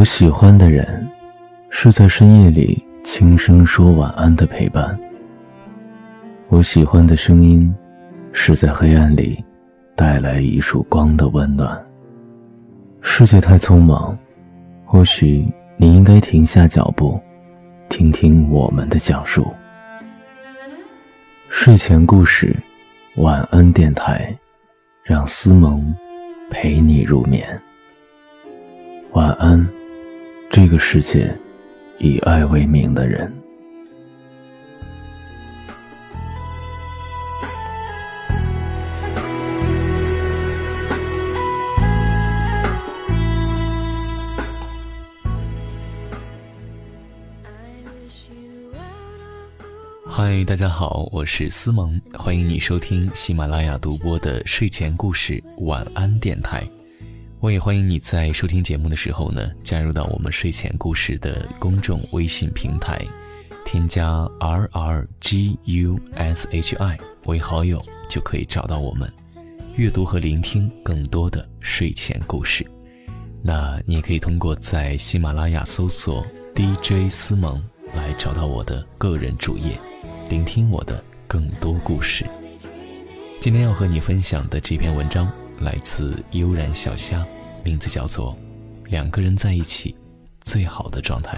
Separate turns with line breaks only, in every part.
我喜欢的人，是在深夜里轻声说晚安的陪伴。我喜欢的声音，是在黑暗里带来一束光的温暖。世界太匆忙，或许你应该停下脚步，听听我们的讲述。睡前故事，晚安电台，让思萌陪你入眠。晚安。这个世界，以爱为名的人。
嗨，大家好，我是思萌，欢迎你收听喜马拉雅独播的睡前故事晚安电台。我也欢迎你在收听节目的时候呢，加入到我们睡前故事的公众微信平台，添加 R R G U S H I 为好友，就可以找到我们，阅读和聆听更多的睡前故事。那你也可以通过在喜马拉雅搜索 DJ 思萌来找到我的个人主页，聆听我的更多故事。今天要和你分享的这篇文章。来自悠然小虾，名字叫做《两个人在一起最好的状态》。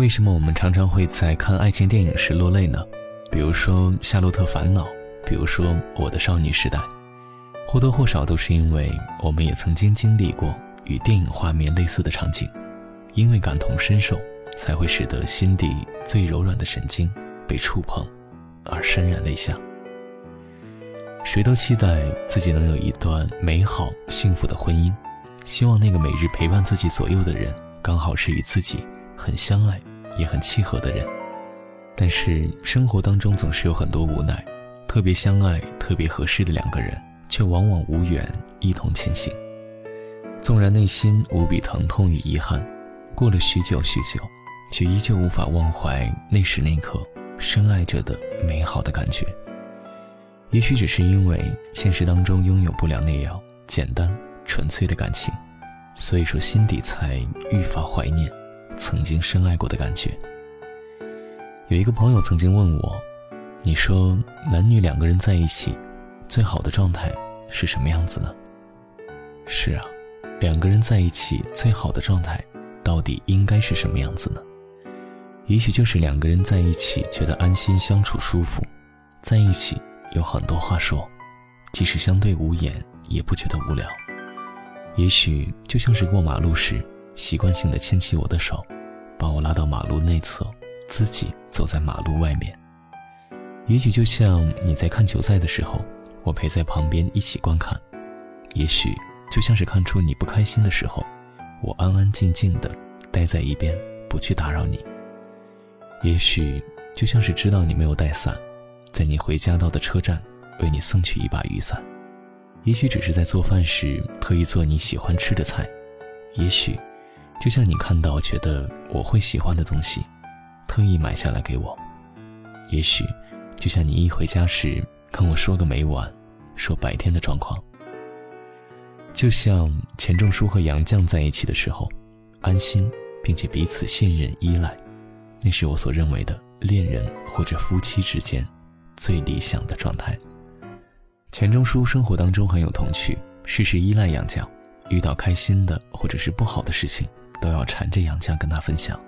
为什么我们常常会在看爱情电影时落泪呢？比如说《夏洛特烦恼》，比如说《我的少女时代》，或多或少都是因为我们也曾经经历过与电影画面类似的场景，因为感同身受，才会使得心底最柔软的神经被触碰，而潸然泪下。谁都期待自己能有一段美好幸福的婚姻，希望那个每日陪伴自己左右的人，刚好是与自己很相爱。也很契合的人，但是生活当中总是有很多无奈，特别相爱、特别合适的两个人，却往往无缘一同前行。纵然内心无比疼痛与遗憾，过了许久许久，却依旧无法忘怀那时那刻深爱着的美好的感觉。也许只是因为现实当中拥有不了那样简单纯粹的感情，所以说心底才愈发怀念。曾经深爱过的感觉。有一个朋友曾经问我：“你说男女两个人在一起，最好的状态是什么样子呢？”是啊，两个人在一起最好的状态，到底应该是什么样子呢？也许就是两个人在一起觉得安心相处舒服，在一起有很多话说，即使相对无言也不觉得无聊。也许就像是过马路时。习惯性的牵起我的手，把我拉到马路内侧，自己走在马路外面。也许就像你在看球赛的时候，我陪在旁边一起观看；也许就像是看出你不开心的时候，我安安静静的待在一边，不去打扰你；也许就像是知道你没有带伞，在你回家到的车站为你送去一把雨伞；也许只是在做饭时特意做你喜欢吃的菜；也许。就像你看到觉得我会喜欢的东西，特意买下来给我。也许，就像你一回家时跟我说个没完，说白天的状况。就像钱钟书和杨绛在一起的时候，安心并且彼此信任依赖，那是我所认为的恋人或者夫妻之间最理想的状态。钱钟书生活当中很有童趣，事事依赖杨绛，遇到开心的或者是不好的事情。都要缠着杨绛跟他分享。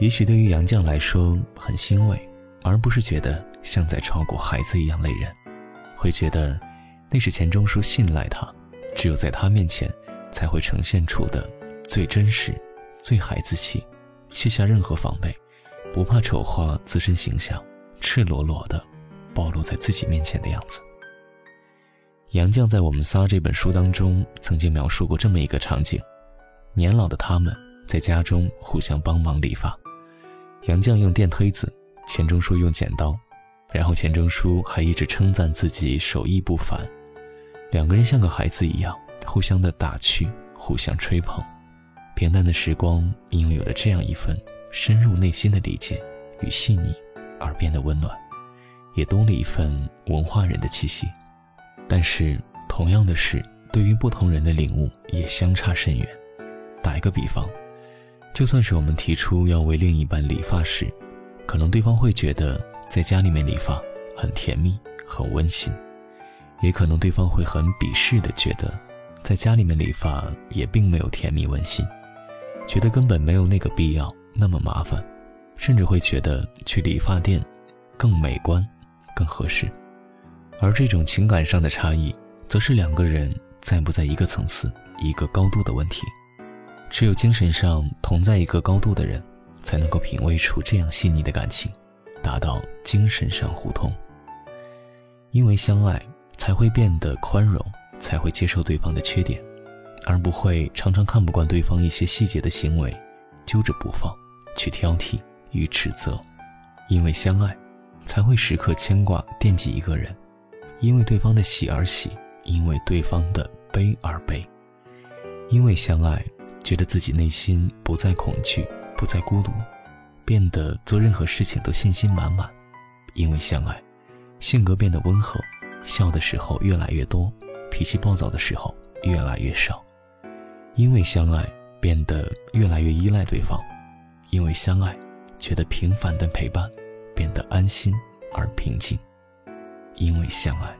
也许对于杨绛来说很欣慰，而不是觉得像在照顾孩子一样累人，会觉得那是钱钟书信赖他，只有在他面前才会呈现出的最真实、最孩子气，卸下任何防备，不怕丑化自身形象，赤裸裸的暴露在自己面前的样子。杨绛在《我们仨》这本书当中曾经描述过这么一个场景。年老的他们在家中互相帮忙理发。杨绛用电推子，钱钟书用剪刀，然后钱钟书还一直称赞自己手艺不凡。两个人像个孩子一样，互相的打趣，互相吹捧。平淡的时光，因为有了这样一份深入内心的理解与细腻，而变得温暖，也多了一份文化人的气息。但是，同样的事，对于不同人的领悟也相差甚远。打一个比方，就算是我们提出要为另一半理发时，可能对方会觉得在家里面理发很甜蜜、很温馨，也可能对方会很鄙视的觉得，在家里面理发也并没有甜蜜温馨。觉得根本没有那个必要，那么麻烦，甚至会觉得去理发店更美观、更合适。而这种情感上的差异，则是两个人在不在一个层次、一个高度的问题。只有精神上同在一个高度的人，才能够品味出这样细腻的感情，达到精神上互通。因为相爱，才会变得宽容，才会接受对方的缺点。而不会常常看不惯对方一些细节的行为，揪着不放，去挑剔与指责。因为相爱，才会时刻牵挂惦记一个人；因为对方的喜而喜，因为对方的悲而悲。因为相爱，觉得自己内心不再恐惧，不再孤独，变得做任何事情都信心满满。因为相爱，性格变得温和，笑的时候越来越多，脾气暴躁的时候越来越少。因为相爱，变得越来越依赖对方；因为相爱，觉得平凡的陪伴变得安心而平静。因为相爱，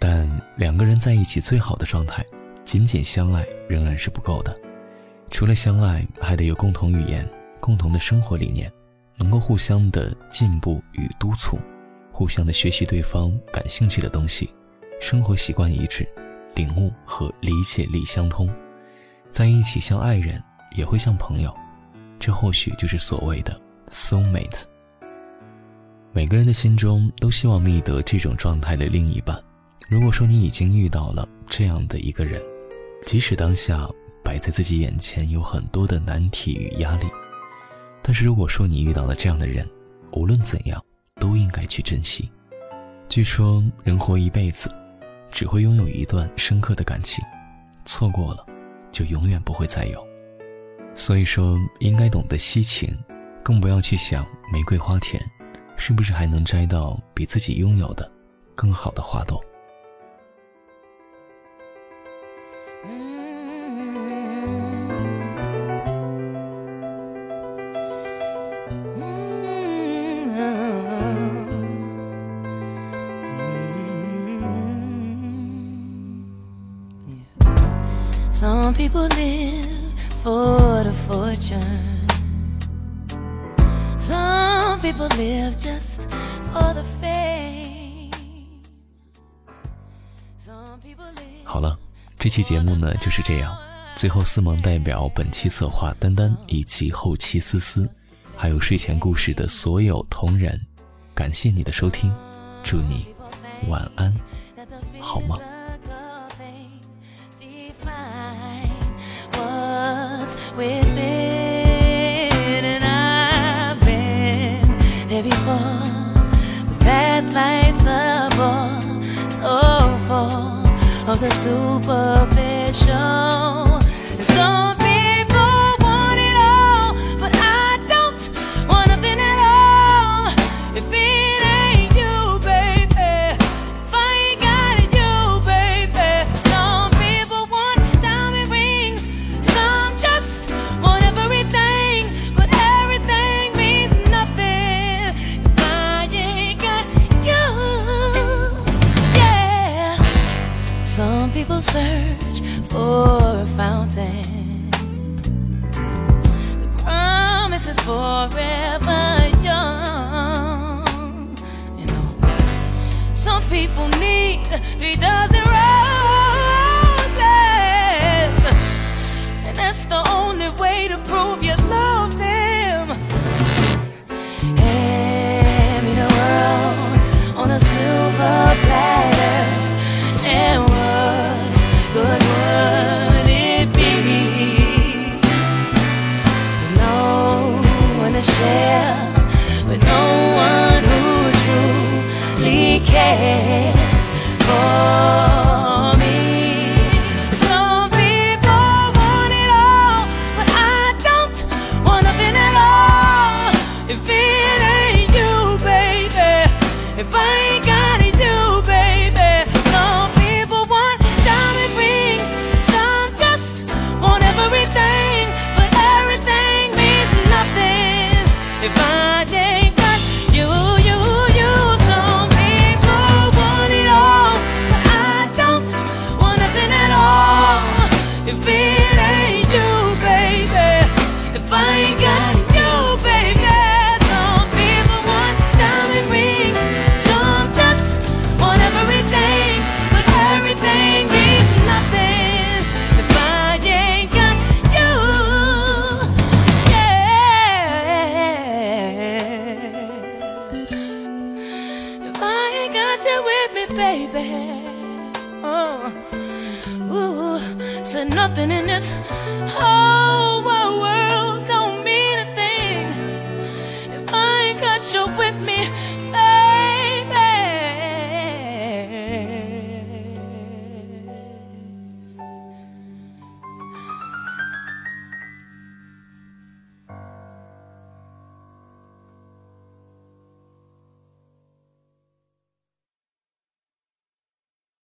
但两个人在一起最好的状态，仅仅相爱仍然是不够的。除了相爱，还得有共同语言、共同的生活理念，能够互相的进步与督促，互相的学习对方感兴趣的东西，生活习惯一致，领悟和理解力相通。在一起像爱人，也会像朋友，这或许就是所谓的 soul mate。每个人的心中都希望觅得这种状态的另一半。如果说你已经遇到了这样的一个人，即使当下摆在自己眼前有很多的难题与压力，但是如果说你遇到了这样的人，无论怎样都应该去珍惜。据说人活一辈子，只会拥有一段深刻的感情，错过了。就永远不会再有，所以说应该懂得惜情，更不要去想玫瑰花田，是不是还能摘到比自己拥有的更好的花朵。Some people live for the fortune. Some people live just for the fame. Some people live. 好了，这期节目呢就是这样。最后，四萌代表本期策划丹丹以及后期思思，还有睡前故事的所有同仁，感谢你的收听，祝你晚安，好梦。The superficial. So search for a fountain. The promise is forever young. You know, some people need three dozen roses, and that's the only way to prove you love
if I